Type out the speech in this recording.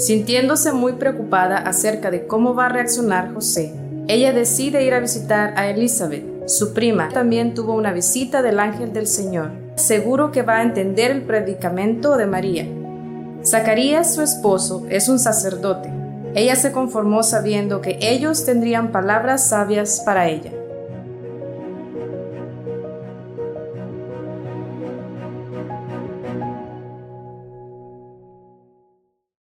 Sintiéndose muy preocupada acerca de cómo va a reaccionar José, ella decide ir a visitar a Elizabeth. Su prima también tuvo una visita del ángel del Señor. Seguro que va a entender el predicamento de María. Zacarías, su esposo, es un sacerdote. Ella se conformó sabiendo que ellos tendrían palabras sabias para ella.